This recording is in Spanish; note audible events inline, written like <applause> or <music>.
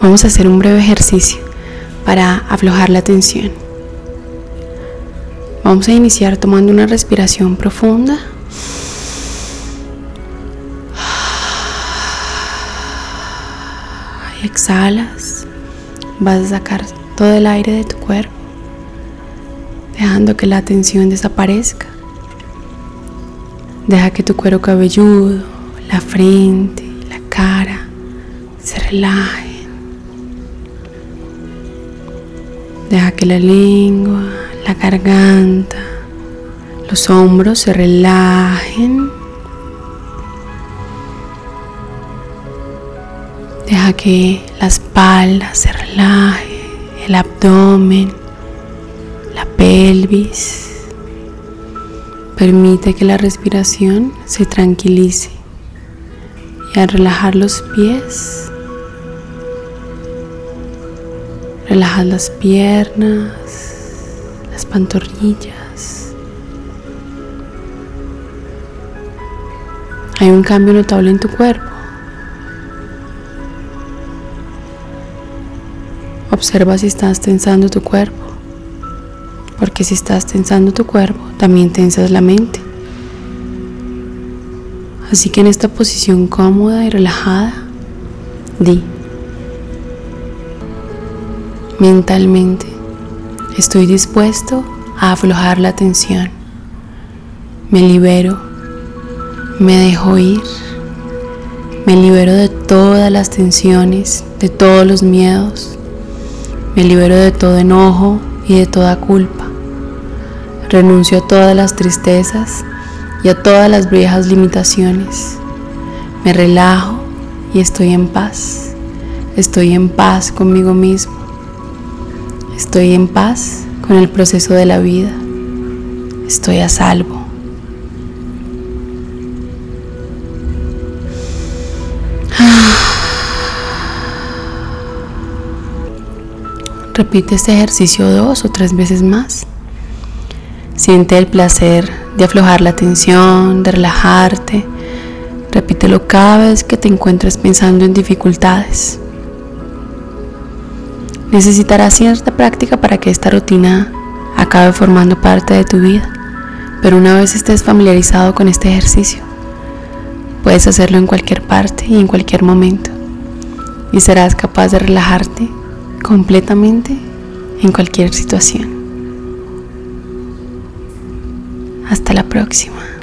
Vamos a hacer un breve ejercicio para aflojar la tensión. Vamos a iniciar tomando una respiración profunda. Exhalas. Vas a sacar todo el aire de tu cuerpo, dejando que la tensión desaparezca. Deja que tu cuero cabelludo, la frente, la cara se relajen. Deja que la lengua, la garganta, los hombros se relajen. Deja que la espalda se relaje, el abdomen, la pelvis. Permite que la respiración se tranquilice y al relajar los pies, Relajas las piernas, las pantorrillas. Hay un cambio notable en tu cuerpo. Observa si estás tensando tu cuerpo, porque si estás tensando tu cuerpo, también tensas la mente. Así que en esta posición cómoda y relajada, di mentalmente. Estoy dispuesto a aflojar la tensión. Me libero, me dejo ir, me libero de todas las tensiones, de todos los miedos, me libero de todo enojo y de toda culpa. Renuncio a todas las tristezas y a todas las viejas limitaciones. Me relajo y estoy en paz. Estoy en paz conmigo mismo. Estoy en paz con el proceso de la vida. Estoy a salvo. <sighs> Repite este ejercicio dos o tres veces más. Siente el placer de aflojar la tensión, de relajarte. Repítelo cada vez que te encuentres pensando en dificultades. Necesitarás cierta práctica para que esta rutina acabe formando parte de tu vida, pero una vez estés familiarizado con este ejercicio, puedes hacerlo en cualquier parte y en cualquier momento y serás capaz de relajarte completamente en cualquier situación. Hasta la próxima.